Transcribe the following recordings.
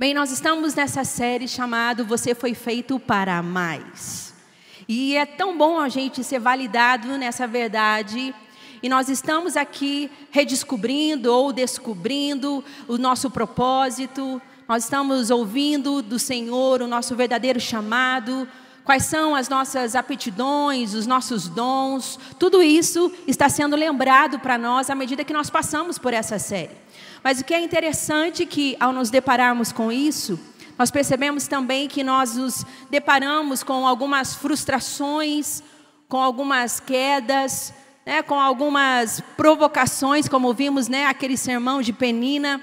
Bem, nós estamos nessa série chamada Você Foi Feito para Mais. E é tão bom a gente ser validado nessa verdade. E nós estamos aqui redescobrindo ou descobrindo o nosso propósito. Nós estamos ouvindo do Senhor o nosso verdadeiro chamado, quais são as nossas aptidões, os nossos dons. Tudo isso está sendo lembrado para nós à medida que nós passamos por essa série. Mas o que é interessante que ao nos depararmos com isso, nós percebemos também que nós nos deparamos com algumas frustrações, com algumas quedas, né, com algumas provocações, como vimos, né, aquele sermão de Penina.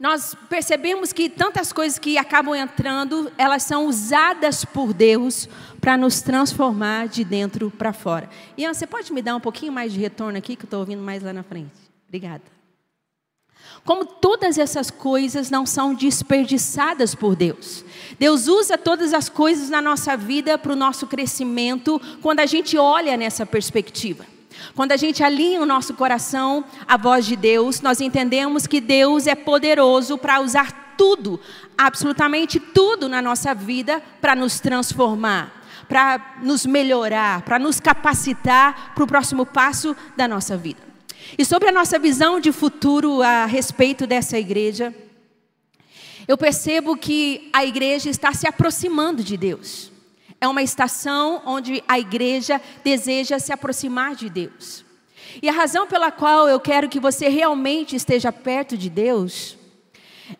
Nós percebemos que tantas coisas que acabam entrando, elas são usadas por Deus para nos transformar de dentro para fora. Ian, você pode me dar um pouquinho mais de retorno aqui, que eu estou ouvindo mais lá na frente? Obrigada. Como todas essas coisas não são desperdiçadas por Deus. Deus usa todas as coisas na nossa vida para o nosso crescimento quando a gente olha nessa perspectiva. Quando a gente alinha o nosso coração à voz de Deus, nós entendemos que Deus é poderoso para usar tudo, absolutamente tudo na nossa vida para nos transformar, para nos melhorar, para nos capacitar para o próximo passo da nossa vida. E sobre a nossa visão de futuro a respeito dessa igreja, eu percebo que a igreja está se aproximando de Deus. É uma estação onde a igreja deseja se aproximar de Deus. E a razão pela qual eu quero que você realmente esteja perto de Deus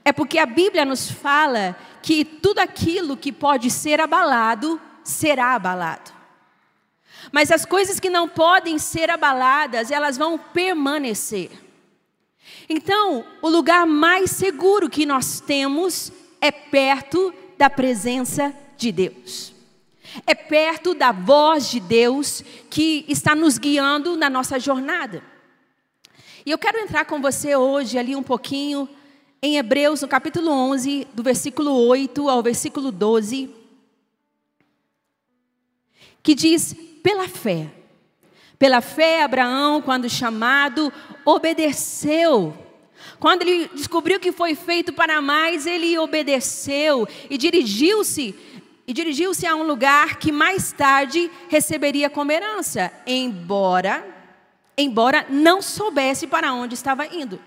é porque a Bíblia nos fala que tudo aquilo que pode ser abalado será abalado. Mas as coisas que não podem ser abaladas, elas vão permanecer. Então, o lugar mais seguro que nós temos é perto da presença de Deus. É perto da voz de Deus que está nos guiando na nossa jornada. E eu quero entrar com você hoje ali um pouquinho em Hebreus, no capítulo 11, do versículo 8 ao versículo 12, que diz: pela fé. Pela fé, Abraão, quando chamado, obedeceu. Quando ele descobriu que foi feito para mais, ele obedeceu e dirigiu-se e dirigiu-se a um lugar que mais tarde receberia como herança, embora embora não soubesse para onde estava indo.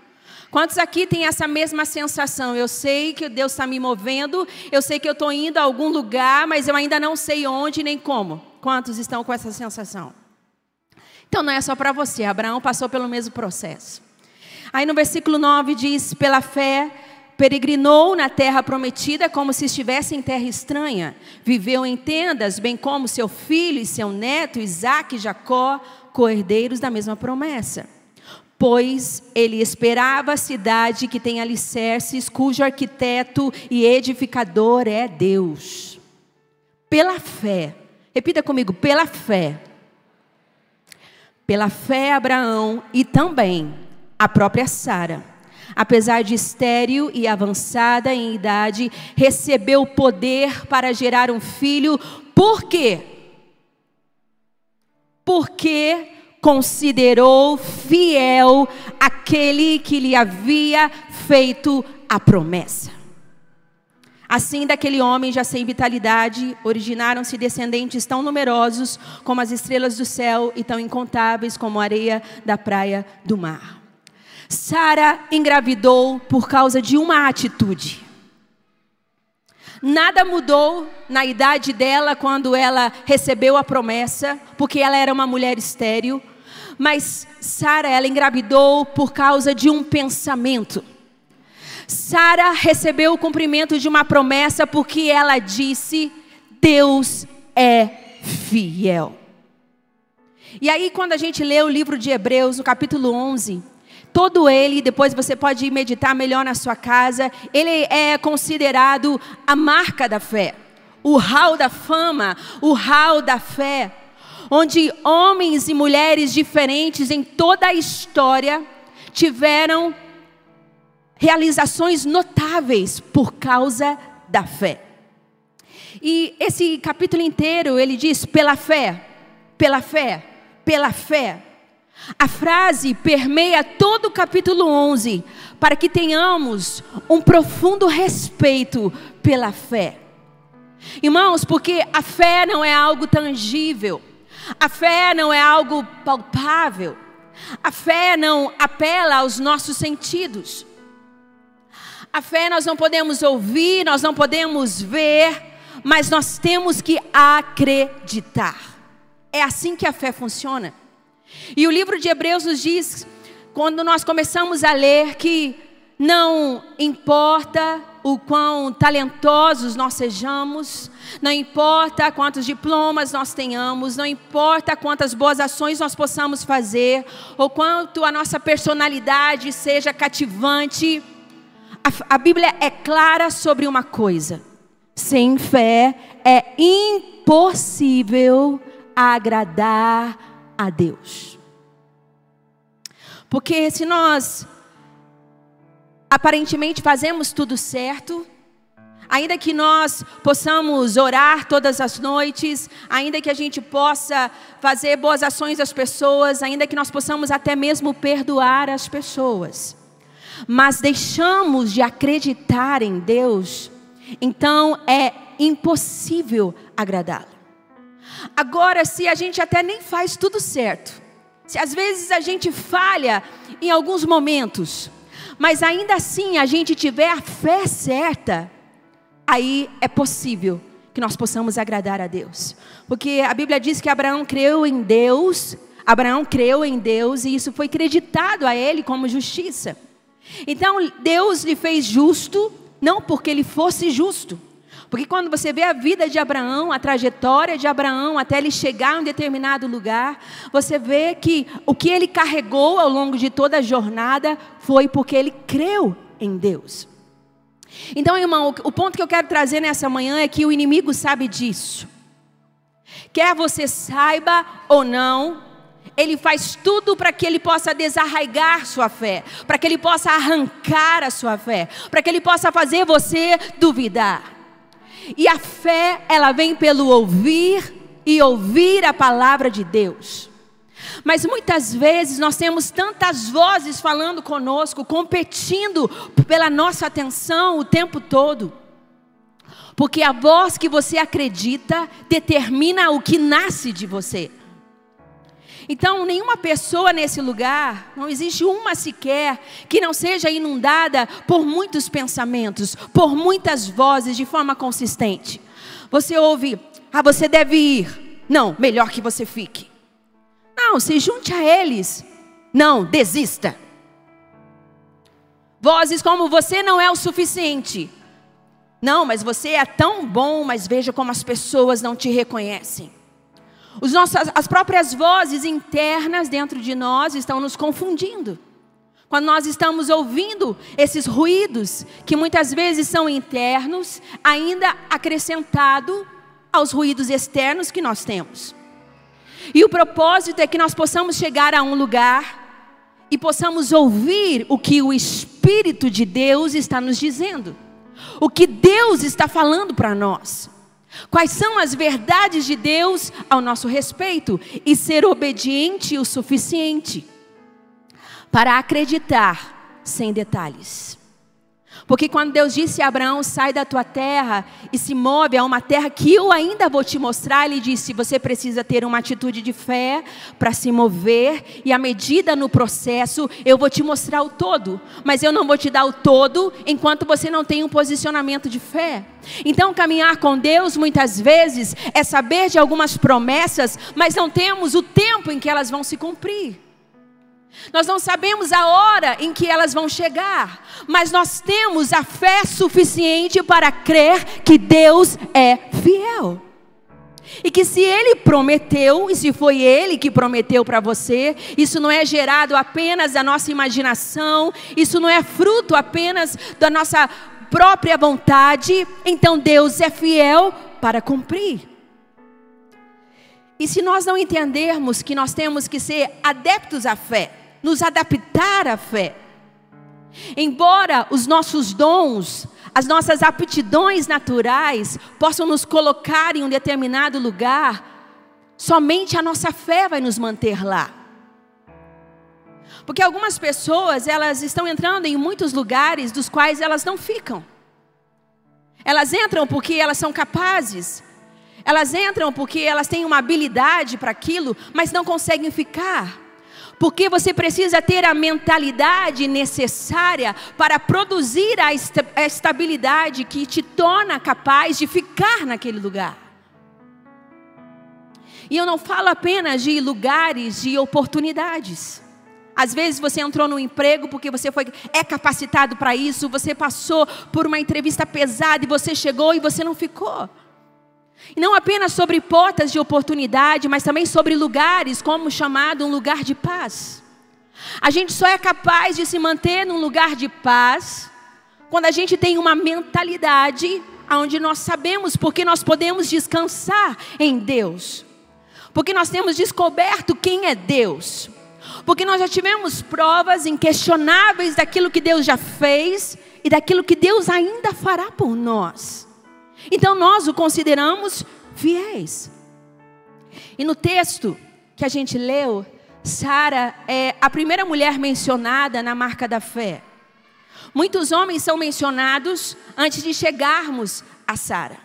Quantos aqui têm essa mesma sensação? Eu sei que Deus está me movendo, eu sei que eu estou indo a algum lugar, mas eu ainda não sei onde nem como. Quantos estão com essa sensação? Então não é só para você, Abraão passou pelo mesmo processo. Aí no versículo 9 diz: pela fé, peregrinou na terra prometida como se estivesse em terra estranha. Viveu em tendas, bem como seu filho e seu neto, Isaque e Jacó, co-herdeiros da mesma promessa pois ele esperava a cidade que tem alicerces, cujo arquiteto e edificador é Deus. Pela fé, repita comigo, pela fé. Pela fé, Abraão e também a própria Sara, apesar de estéril e avançada em idade, recebeu poder para gerar um filho, por quê? Porque considerou fiel aquele que lhe havia feito a promessa. Assim, daquele homem já sem vitalidade, originaram-se descendentes tão numerosos como as estrelas do céu e tão incontáveis como a areia da praia do mar. Sara engravidou por causa de uma atitude. Nada mudou na idade dela quando ela recebeu a promessa, porque ela era uma mulher estéril. Mas Sara, ela engravidou por causa de um pensamento. Sara recebeu o cumprimento de uma promessa porque ela disse: Deus é fiel. E aí, quando a gente lê o livro de Hebreus, no capítulo 11, todo ele, depois você pode meditar melhor na sua casa, ele é considerado a marca da fé, o hall da fama, o hall da fé onde homens e mulheres diferentes em toda a história tiveram realizações notáveis por causa da fé. E esse capítulo inteiro ele diz pela fé, pela fé, pela fé. A frase permeia todo o capítulo 11, para que tenhamos um profundo respeito pela fé. Irmãos, porque a fé não é algo tangível, a fé não é algo palpável, a fé não apela aos nossos sentidos. A fé nós não podemos ouvir, nós não podemos ver, mas nós temos que acreditar. É assim que a fé funciona. E o livro de Hebreus nos diz, quando nós começamos a ler, que não importa o quão talentosos nós sejamos, não importa quantos diplomas nós tenhamos, não importa quantas boas ações nós possamos fazer, ou quanto a nossa personalidade seja cativante, a, a Bíblia é clara sobre uma coisa: sem fé é impossível agradar a Deus. Porque se nós aparentemente fazemos tudo certo, ainda que nós possamos orar todas as noites, ainda que a gente possa fazer boas ações às pessoas, ainda que nós possamos até mesmo perdoar as pessoas, mas deixamos de acreditar em Deus, então é impossível agradá-lo. Agora, se a gente até nem faz tudo certo, se às vezes a gente falha em alguns momentos, mas ainda assim a gente tiver a fé certa, aí é possível que nós possamos agradar a Deus. Porque a Bíblia diz que Abraão creu em Deus, Abraão creu em Deus e isso foi creditado a ele como justiça. Então Deus lhe fez justo, não porque ele fosse justo, porque quando você vê a vida de Abraão, a trajetória de Abraão até ele chegar em um determinado lugar, você vê que o que ele carregou ao longo de toda a jornada foi porque ele creu em Deus. Então, irmão, o ponto que eu quero trazer nessa manhã é que o inimigo sabe disso. Quer você saiba ou não, ele faz tudo para que ele possa desarraigar sua fé, para que ele possa arrancar a sua fé, para que ele possa fazer você duvidar. E a fé, ela vem pelo ouvir e ouvir a palavra de Deus. Mas muitas vezes nós temos tantas vozes falando conosco, competindo pela nossa atenção o tempo todo. Porque a voz que você acredita determina o que nasce de você. Então, nenhuma pessoa nesse lugar, não existe uma sequer, que não seja inundada por muitos pensamentos, por muitas vozes de forma consistente. Você ouve, ah, você deve ir. Não, melhor que você fique. Não, se junte a eles. Não, desista. Vozes como você não é o suficiente. Não, mas você é tão bom, mas veja como as pessoas não te reconhecem. Os nossos, as próprias vozes internas dentro de nós estão nos confundindo. Quando nós estamos ouvindo esses ruídos, que muitas vezes são internos, ainda acrescentado aos ruídos externos que nós temos. E o propósito é que nós possamos chegar a um lugar e possamos ouvir o que o Espírito de Deus está nos dizendo, o que Deus está falando para nós. Quais são as verdades de Deus ao nosso respeito e ser obediente o suficiente para acreditar sem detalhes. Porque quando Deus disse a Abraão: sai da tua terra e se move a uma terra que eu ainda vou te mostrar, ele disse: você precisa ter uma atitude de fé para se mover, e à medida no processo, eu vou te mostrar o todo, mas eu não vou te dar o todo enquanto você não tem um posicionamento de fé. Então, caminhar com Deus muitas vezes é saber de algumas promessas, mas não temos o tempo em que elas vão se cumprir. Nós não sabemos a hora em que elas vão chegar, mas nós temos a fé suficiente para crer que Deus é fiel. E que se Ele prometeu, e se foi Ele que prometeu para você, isso não é gerado apenas da nossa imaginação, isso não é fruto apenas da nossa própria vontade, então Deus é fiel para cumprir. E se nós não entendermos que nós temos que ser adeptos à fé, nos adaptar à fé. Embora os nossos dons, as nossas aptidões naturais possam nos colocar em um determinado lugar, somente a nossa fé vai nos manter lá. Porque algumas pessoas, elas estão entrando em muitos lugares dos quais elas não ficam. Elas entram porque elas são capazes. Elas entram porque elas têm uma habilidade para aquilo, mas não conseguem ficar. Porque você precisa ter a mentalidade necessária para produzir a estabilidade que te torna capaz de ficar naquele lugar. E eu não falo apenas de lugares de oportunidades. Às vezes você entrou no emprego porque você foi é capacitado para isso, você passou por uma entrevista pesada e você chegou e você não ficou. E não apenas sobre portas de oportunidade, mas também sobre lugares, como chamado um lugar de paz. A gente só é capaz de se manter num lugar de paz quando a gente tem uma mentalidade onde nós sabemos porque nós podemos descansar em Deus. Porque nós temos descoberto quem é Deus. Porque nós já tivemos provas inquestionáveis daquilo que Deus já fez e daquilo que Deus ainda fará por nós. Então nós o consideramos fiéis. E no texto que a gente leu, Sara é a primeira mulher mencionada na marca da fé. Muitos homens são mencionados antes de chegarmos a Sara.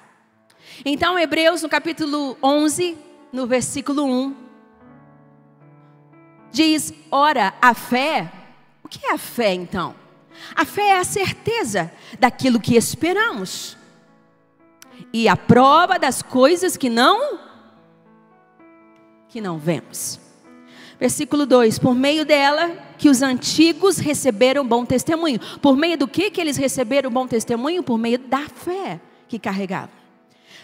Então, Hebreus, no capítulo 11, no versículo 1, diz: Ora, a fé, o que é a fé então? A fé é a certeza daquilo que esperamos e a prova das coisas que não que não vemos. Versículo 2: Por meio dela que os antigos receberam bom testemunho. Por meio do que que eles receberam bom testemunho? Por meio da fé que carregavam.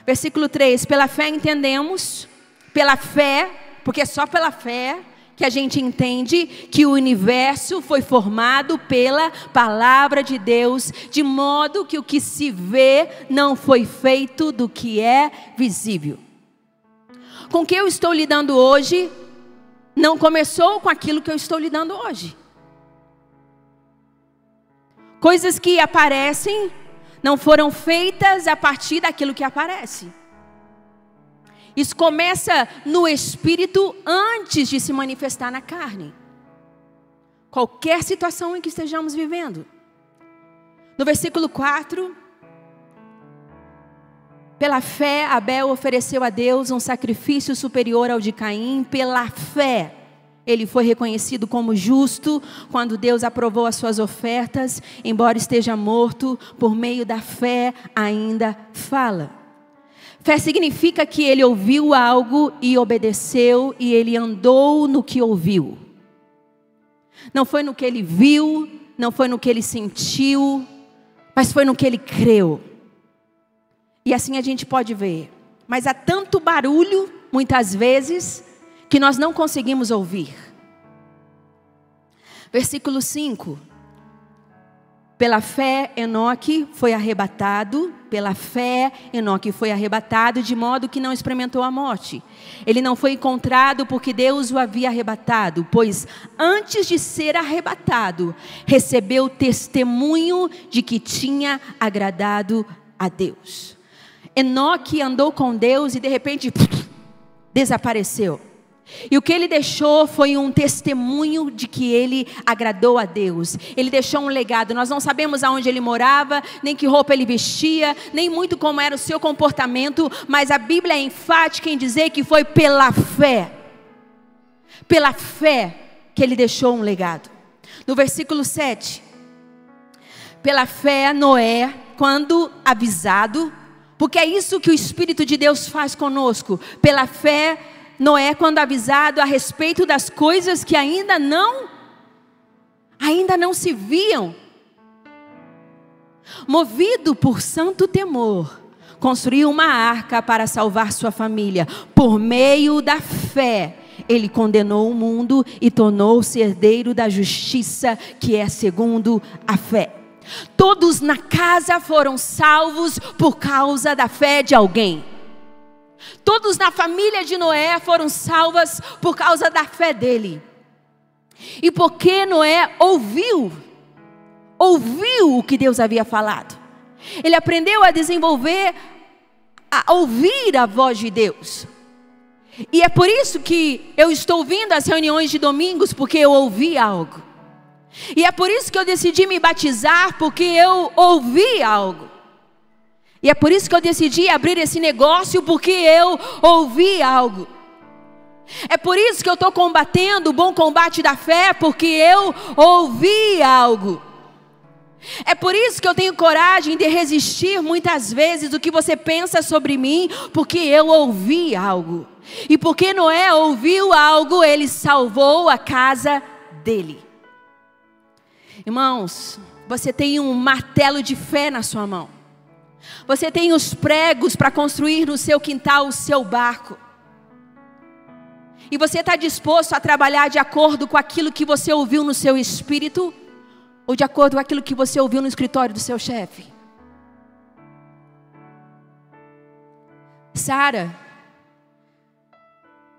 Versículo 3: Pela fé entendemos, pela fé, porque é só pela fé que a gente entende que o universo foi formado pela palavra de Deus, de modo que o que se vê não foi feito do que é visível. Com o que eu estou lidando hoje, não começou com aquilo que eu estou lidando hoje. Coisas que aparecem não foram feitas a partir daquilo que aparece. Isso começa no espírito antes de se manifestar na carne. Qualquer situação em que estejamos vivendo. No versículo 4, pela fé, Abel ofereceu a Deus um sacrifício superior ao de Caim. Pela fé, ele foi reconhecido como justo quando Deus aprovou as suas ofertas, embora esteja morto, por meio da fé ainda fala. Fé significa que ele ouviu algo e obedeceu, e ele andou no que ouviu. Não foi no que ele viu, não foi no que ele sentiu, mas foi no que ele creu. E assim a gente pode ver. Mas há tanto barulho, muitas vezes, que nós não conseguimos ouvir. Versículo 5. Pela fé, Enoque foi arrebatado, pela fé, Enoque foi arrebatado, de modo que não experimentou a morte. Ele não foi encontrado porque Deus o havia arrebatado, pois antes de ser arrebatado, recebeu testemunho de que tinha agradado a Deus. Enoque andou com Deus e de repente desapareceu. E o que ele deixou foi um testemunho de que ele agradou a Deus. Ele deixou um legado. Nós não sabemos aonde ele morava, nem que roupa ele vestia, nem muito como era o seu comportamento, mas a Bíblia é enfática em dizer que foi pela fé. Pela fé que ele deixou um legado. No versículo 7. Pela fé, Noé, quando avisado, porque é isso que o Espírito de Deus faz conosco. Pela fé, Noé, quando avisado a respeito das coisas que ainda não, ainda não se viam, movido por santo temor, construiu uma arca para salvar sua família. Por meio da fé, ele condenou o mundo e tornou-se herdeiro da justiça, que é segundo a fé. Todos na casa foram salvos por causa da fé de alguém. Todos na família de Noé foram salvas por causa da fé dele. E porque Noé ouviu, ouviu o que Deus havia falado. Ele aprendeu a desenvolver, a ouvir a voz de Deus. E é por isso que eu estou vindo às reuniões de domingos, porque eu ouvi algo. E é por isso que eu decidi me batizar, porque eu ouvi algo. E é por isso que eu decidi abrir esse negócio, porque eu ouvi algo. É por isso que eu estou combatendo o bom combate da fé, porque eu ouvi algo. É por isso que eu tenho coragem de resistir muitas vezes do que você pensa sobre mim, porque eu ouvi algo. E porque Noé ouviu algo, ele salvou a casa dele. Irmãos, você tem um martelo de fé na sua mão. Você tem os pregos para construir no seu quintal o seu barco. E você está disposto a trabalhar de acordo com aquilo que você ouviu no seu espírito? Ou de acordo com aquilo que você ouviu no escritório do seu chefe? Sara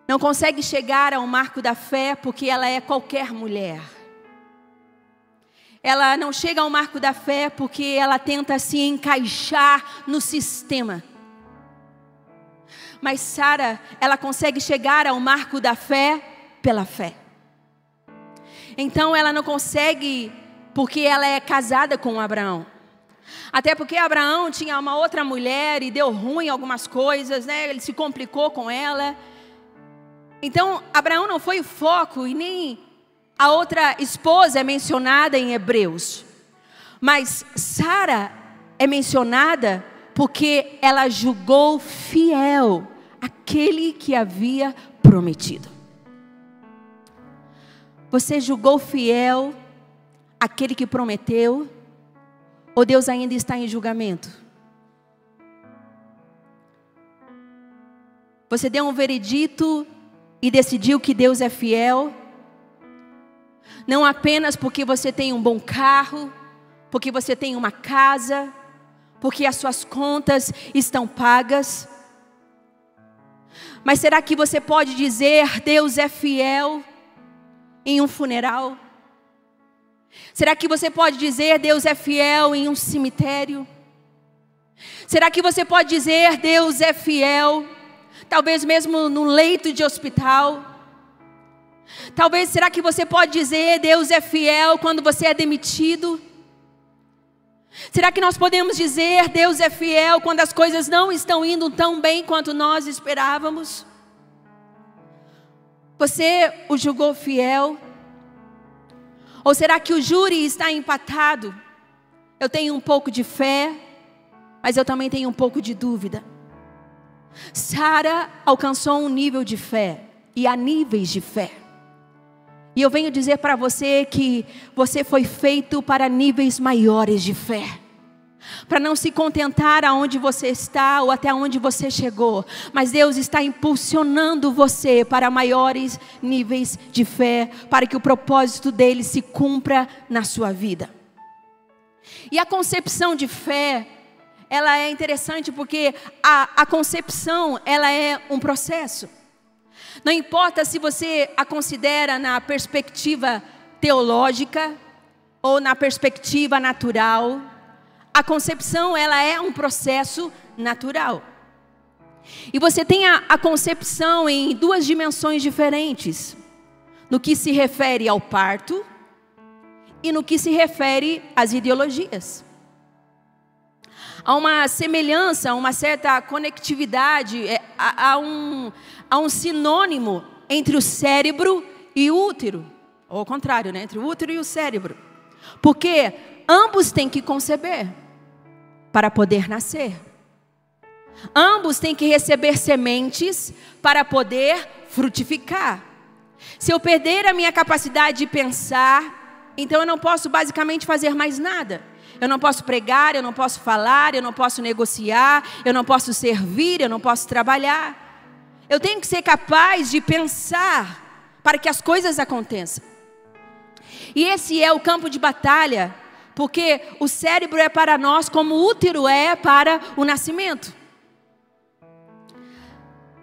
não consegue chegar ao marco da fé porque ela é qualquer mulher. Ela não chega ao marco da fé porque ela tenta se encaixar no sistema. Mas Sara, ela consegue chegar ao marco da fé pela fé. Então ela não consegue porque ela é casada com Abraão. Até porque Abraão tinha uma outra mulher e deu ruim algumas coisas, né? Ele se complicou com ela. Então, Abraão não foi o foco e nem a outra esposa é mencionada em Hebreus. Mas Sara é mencionada porque ela julgou fiel aquele que havia prometido. Você julgou fiel aquele que prometeu? Ou Deus ainda está em julgamento? Você deu um veredito e decidiu que Deus é fiel? Não apenas porque você tem um bom carro, porque você tem uma casa, porque as suas contas estão pagas. Mas será que você pode dizer Deus é fiel em um funeral? Será que você pode dizer Deus é fiel em um cemitério? Será que você pode dizer Deus é fiel, talvez mesmo no leito de hospital? Talvez será que você pode dizer Deus é fiel quando você é demitido? Será que nós podemos dizer Deus é fiel quando as coisas não estão indo tão bem quanto nós esperávamos? Você o julgou fiel ou será que o júri está empatado? Eu tenho um pouco de fé, mas eu também tenho um pouco de dúvida. Sara alcançou um nível de fé, e há níveis de fé. E eu venho dizer para você que você foi feito para níveis maiores de fé para não se contentar aonde você está ou até onde você chegou, mas Deus está impulsionando você para maiores níveis de fé, para que o propósito dele se cumpra na sua vida. E a concepção de fé, ela é interessante porque a, a concepção, ela é um processo. Não importa se você a considera na perspectiva teológica ou na perspectiva natural, a concepção ela é um processo natural. E você tem a, a concepção em duas dimensões diferentes: no que se refere ao parto e no que se refere às ideologias. Há uma semelhança, uma certa conectividade, é, há, um, há um sinônimo entre o cérebro e o útero, ou ao contrário, né? entre o útero e o cérebro, porque ambos têm que conceber para poder nascer. Ambos têm que receber sementes para poder frutificar. Se eu perder a minha capacidade de pensar, então eu não posso basicamente fazer mais nada. Eu não posso pregar, eu não posso falar, eu não posso negociar, eu não posso servir, eu não posso trabalhar. Eu tenho que ser capaz de pensar para que as coisas aconteçam. E esse é o campo de batalha porque o cérebro é para nós como o útero é para o nascimento.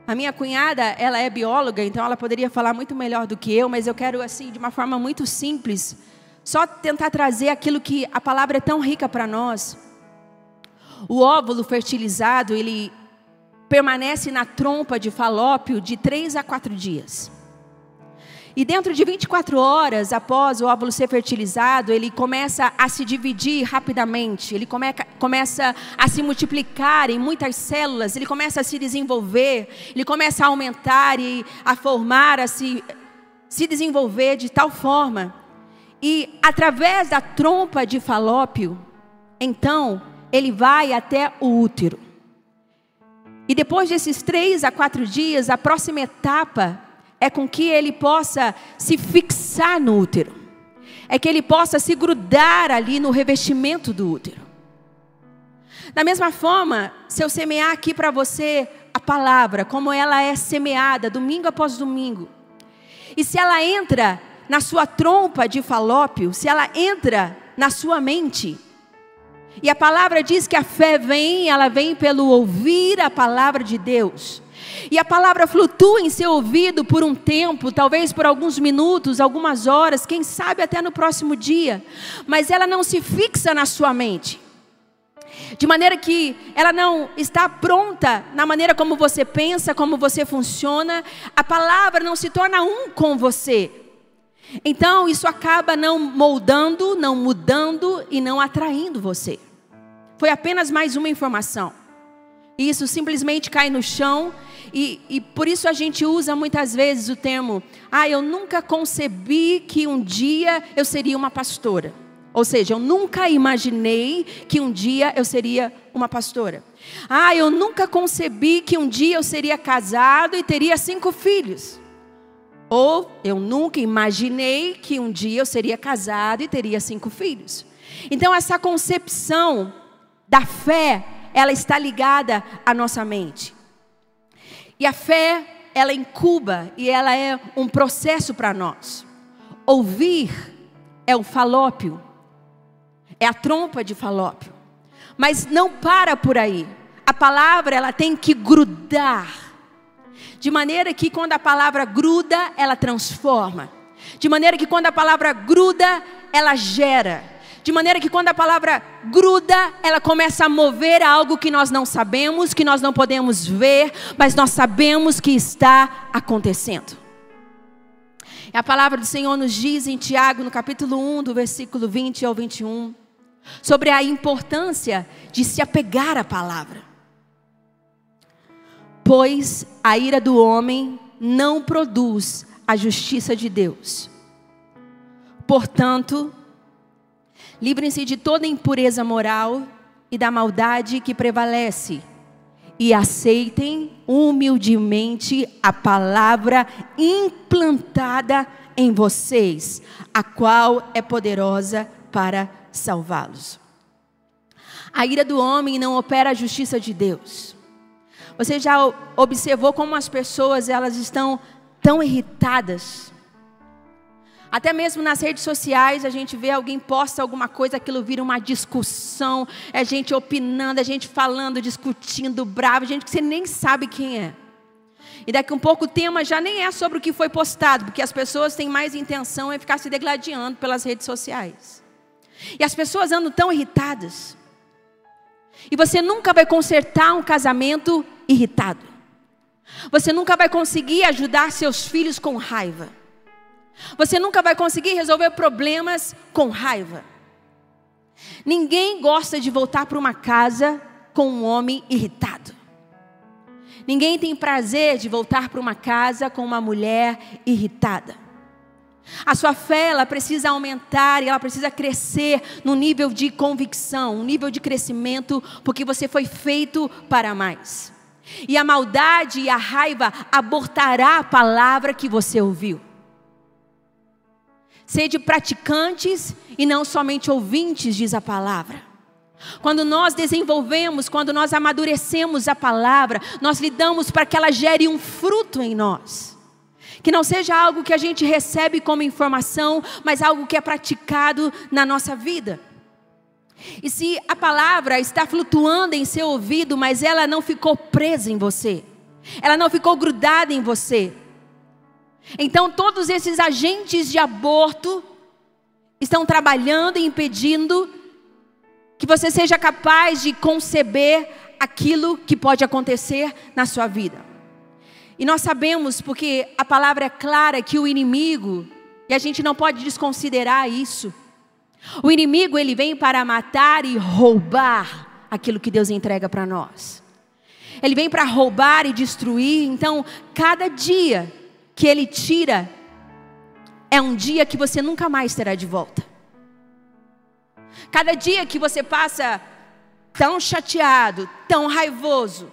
A minha cunhada, ela é bióloga, então ela poderia falar muito melhor do que eu, mas eu quero assim, de uma forma muito simples, só tentar trazer aquilo que a palavra é tão rica para nós. O óvulo fertilizado, ele permanece na trompa de falópio de três a quatro dias. E dentro de 24 horas após o óvulo ser fertilizado, ele começa a se dividir rapidamente, ele come, começa a se multiplicar em muitas células, ele começa a se desenvolver, ele começa a aumentar e a formar, a se, se desenvolver de tal forma. E através da trompa de falópio, então, ele vai até o útero. E depois desses três a quatro dias, a próxima etapa é com que ele possa se fixar no útero. É que ele possa se grudar ali no revestimento do útero. Da mesma forma, se eu semear aqui para você a palavra, como ela é semeada domingo após domingo, e se ela entra na sua trompa de falópio, se ela entra na sua mente, e a palavra diz que a fé vem, ela vem pelo ouvir a palavra de Deus. E a palavra flutua em seu ouvido por um tempo, talvez por alguns minutos, algumas horas, quem sabe até no próximo dia, mas ela não se fixa na sua mente. De maneira que ela não está pronta na maneira como você pensa, como você funciona, a palavra não se torna um com você. Então, isso acaba não moldando, não mudando e não atraindo você. Foi apenas mais uma informação. Isso simplesmente cai no chão e, e, por isso a gente usa muitas vezes o termo: ah, eu nunca concebi que um dia eu seria uma pastora. Ou seja, eu nunca imaginei que um dia eu seria uma pastora. Ah, eu nunca concebi que um dia eu seria casado e teria cinco filhos. Ou eu nunca imaginei que um dia eu seria casado e teria cinco filhos. Então, essa concepção da fé, ela está ligada à nossa mente. E a fé, ela incuba e ela é um processo para nós. Ouvir é o falópio, é a trompa de falópio. Mas não para por aí. A palavra, ela tem que grudar. De maneira que quando a palavra gruda, ela transforma. De maneira que quando a palavra gruda, ela gera. De maneira que quando a palavra gruda, ela começa a mover algo que nós não sabemos, que nós não podemos ver, mas nós sabemos que está acontecendo. E a palavra do Senhor nos diz em Tiago, no capítulo 1, do versículo 20 ao 21, sobre a importância de se apegar à palavra. Pois a ira do homem não produz a justiça de Deus. Portanto, Livrem-se de toda impureza moral e da maldade que prevalece. E aceitem humildemente a palavra implantada em vocês, a qual é poderosa para salvá-los. A ira do homem não opera a justiça de Deus. Você já observou como as pessoas elas estão tão irritadas até mesmo nas redes sociais, a gente vê alguém posta alguma coisa, aquilo vira uma discussão, é gente opinando, é gente falando, discutindo, bravo, gente que você nem sabe quem é. E daqui um pouco o tema já nem é sobre o que foi postado, porque as pessoas têm mais intenção em ficar se degladiando pelas redes sociais. E as pessoas andam tão irritadas. E você nunca vai consertar um casamento irritado. Você nunca vai conseguir ajudar seus filhos com raiva. Você nunca vai conseguir resolver problemas com raiva. Ninguém gosta de voltar para uma casa com um homem irritado. Ninguém tem prazer de voltar para uma casa com uma mulher irritada. A sua fé ela precisa aumentar e ela precisa crescer no nível de convicção, um nível de crescimento, porque você foi feito para mais. E a maldade e a raiva abortará a palavra que você ouviu. Sede praticantes e não somente ouvintes, diz a palavra. Quando nós desenvolvemos, quando nós amadurecemos a palavra, nós lidamos para que ela gere um fruto em nós. Que não seja algo que a gente recebe como informação, mas algo que é praticado na nossa vida. E se a palavra está flutuando em seu ouvido, mas ela não ficou presa em você, ela não ficou grudada em você, então, todos esses agentes de aborto estão trabalhando e impedindo que você seja capaz de conceber aquilo que pode acontecer na sua vida. E nós sabemos, porque a palavra é clara, que o inimigo, e a gente não pode desconsiderar isso, o inimigo ele vem para matar e roubar aquilo que Deus entrega para nós. Ele vem para roubar e destruir, então cada dia que ele tira é um dia que você nunca mais terá de volta. Cada dia que você passa tão chateado, tão raivoso,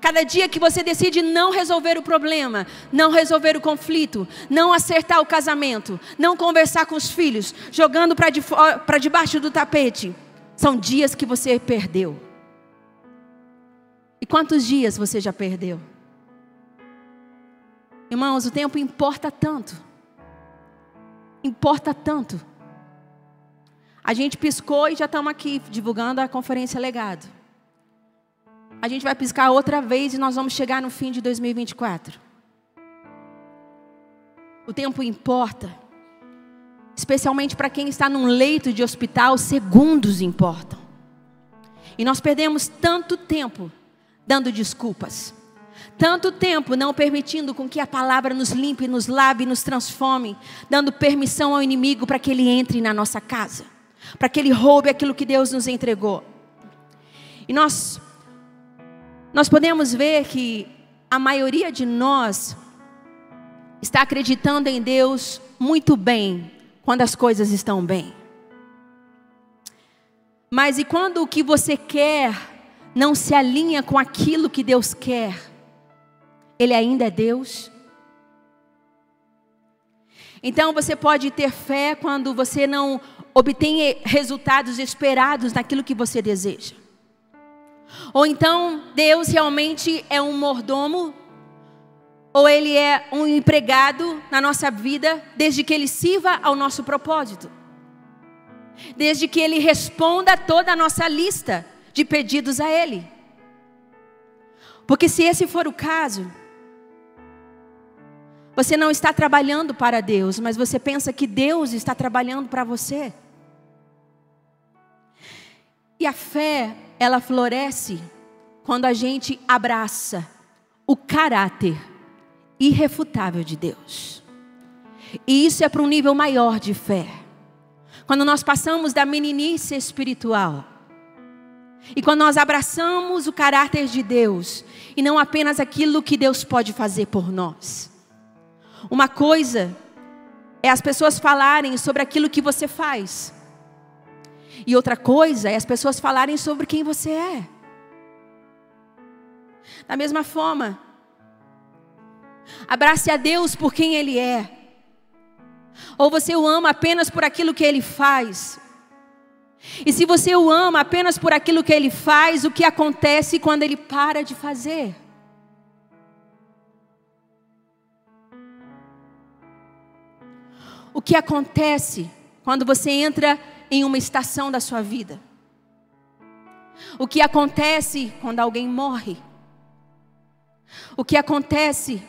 cada dia que você decide não resolver o problema, não resolver o conflito, não acertar o casamento, não conversar com os filhos, jogando para de, debaixo do tapete, são dias que você perdeu. E quantos dias você já perdeu? Irmãos, o tempo importa tanto importa tanto. A gente piscou e já estamos aqui divulgando a conferência Legado. A gente vai piscar outra vez e nós vamos chegar no fim de 2024. O tempo importa. Especialmente para quem está num leito de hospital, segundos importam. E nós perdemos tanto tempo dando desculpas. Tanto tempo não permitindo com que a palavra nos limpe, nos lave, nos transforme, dando permissão ao inimigo para que ele entre na nossa casa, para que ele roube aquilo que Deus nos entregou. E nós nós podemos ver que a maioria de nós está acreditando em Deus muito bem quando as coisas estão bem. Mas e quando o que você quer não se alinha com aquilo que Deus quer? Ele ainda é Deus. Então você pode ter fé quando você não obtém resultados esperados naquilo que você deseja. Ou então Deus realmente é um mordomo, ou ele é um empregado na nossa vida, desde que ele sirva ao nosso propósito. Desde que ele responda toda a nossa lista de pedidos a ele. Porque se esse for o caso, você não está trabalhando para Deus, mas você pensa que Deus está trabalhando para você. E a fé, ela floresce quando a gente abraça o caráter irrefutável de Deus. E isso é para um nível maior de fé. Quando nós passamos da meninice espiritual, e quando nós abraçamos o caráter de Deus, e não apenas aquilo que Deus pode fazer por nós. Uma coisa é as pessoas falarem sobre aquilo que você faz. E outra coisa é as pessoas falarem sobre quem você é. Da mesma forma, abrace a Deus por quem Ele é. Ou você o ama apenas por aquilo que Ele faz. E se você o ama apenas por aquilo que Ele faz, o que acontece quando Ele para de fazer? o que acontece quando você entra em uma estação da sua vida. O que acontece quando alguém morre. O que acontece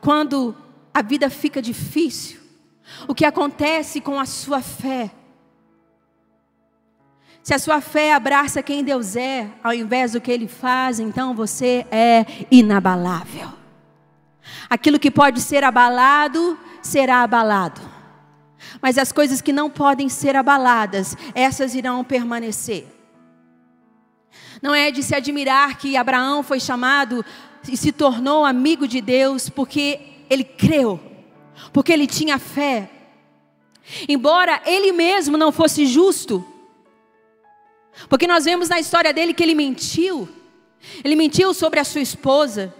quando a vida fica difícil. O que acontece com a sua fé. Se a sua fé abraça quem Deus é, ao invés do que Ele faz, então você é inabalável. Aquilo que pode ser abalado será abalado. Mas as coisas que não podem ser abaladas, essas irão permanecer. Não é de se admirar que Abraão foi chamado e se tornou amigo de Deus porque ele creu, porque ele tinha fé. Embora ele mesmo não fosse justo, porque nós vemos na história dele que ele mentiu, ele mentiu sobre a sua esposa,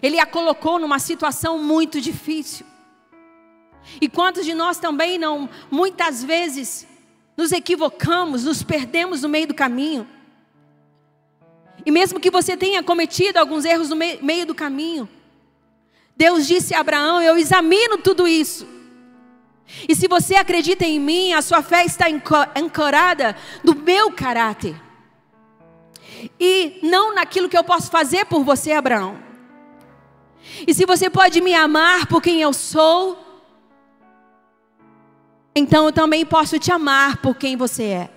ele a colocou numa situação muito difícil. E quantos de nós também não, muitas vezes, nos equivocamos, nos perdemos no meio do caminho. E mesmo que você tenha cometido alguns erros no meio do caminho, Deus disse a Abraão: Eu examino tudo isso. E se você acredita em mim, a sua fé está ancorada no meu caráter. E não naquilo que eu posso fazer por você, Abraão. E se você pode me amar por quem eu sou, então eu também posso te amar por quem você é.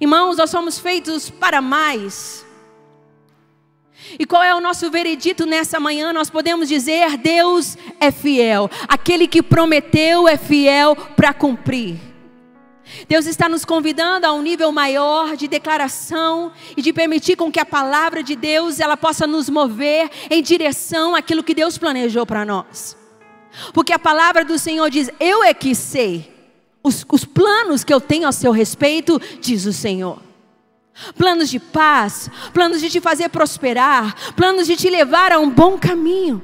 Irmãos, nós somos feitos para mais. E qual é o nosso veredito nessa manhã? Nós podemos dizer: Deus é fiel. Aquele que prometeu é fiel para cumprir. Deus está nos convidando a um nível maior de declaração e de permitir com que a palavra de Deus ela possa nos mover em direção àquilo que Deus planejou para nós. Porque a palavra do Senhor diz: Eu é que sei os, os planos que eu tenho a seu respeito, diz o Senhor. Planos de paz, planos de te fazer prosperar, planos de te levar a um bom caminho.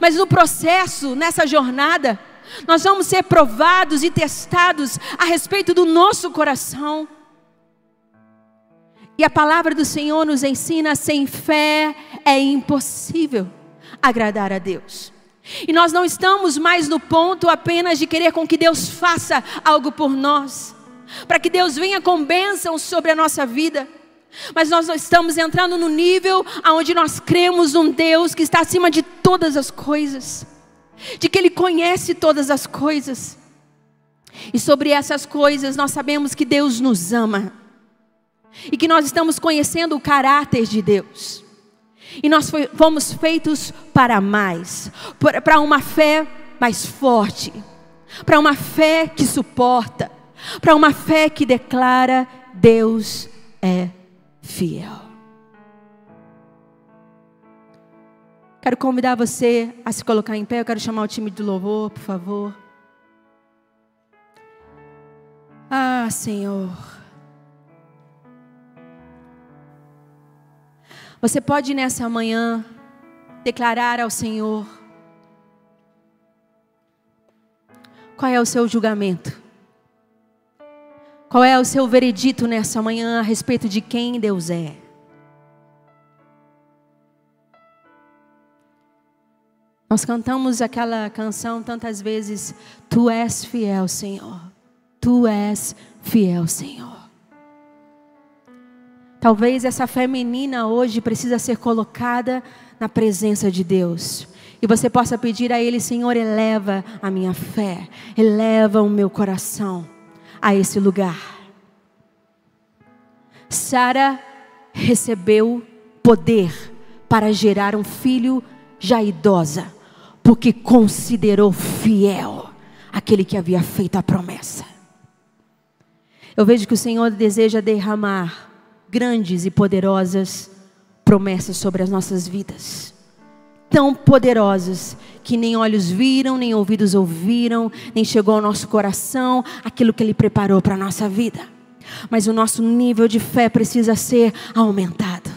Mas no processo, nessa jornada, nós vamos ser provados e testados a respeito do nosso coração. E a palavra do Senhor nos ensina: sem fé é impossível agradar a Deus. E nós não estamos mais no ponto apenas de querer com que Deus faça algo por nós, para que Deus venha com bênçãos sobre a nossa vida. Mas nós estamos entrando no nível onde nós cremos num Deus que está acima de todas as coisas de que Ele conhece todas as coisas. E sobre essas coisas nós sabemos que Deus nos ama. E que nós estamos conhecendo o caráter de Deus. E nós fomos feitos para mais, para uma fé mais forte, para uma fé que suporta, para uma fé que declara: Deus é fiel. Quero convidar você a se colocar em pé. Eu quero chamar o time do louvor, por favor. Ah, Senhor. Você pode nessa manhã declarar ao Senhor qual é o seu julgamento? Qual é o seu veredito nessa manhã a respeito de quem Deus é? Nós cantamos aquela canção tantas vezes: Tu és fiel, Senhor. Tu és fiel, Senhor. Talvez essa feminina hoje precisa ser colocada na presença de Deus. E você possa pedir a Ele, Senhor, eleva a minha fé, eleva o meu coração a esse lugar. Sara recebeu poder para gerar um filho já idosa porque considerou fiel aquele que havia feito a promessa. Eu vejo que o Senhor deseja derramar grandes e poderosas promessas sobre as nossas vidas. Tão poderosas que nem olhos viram, nem ouvidos ouviram, nem chegou ao nosso coração aquilo que Ele preparou para a nossa vida. Mas o nosso nível de fé precisa ser aumentado.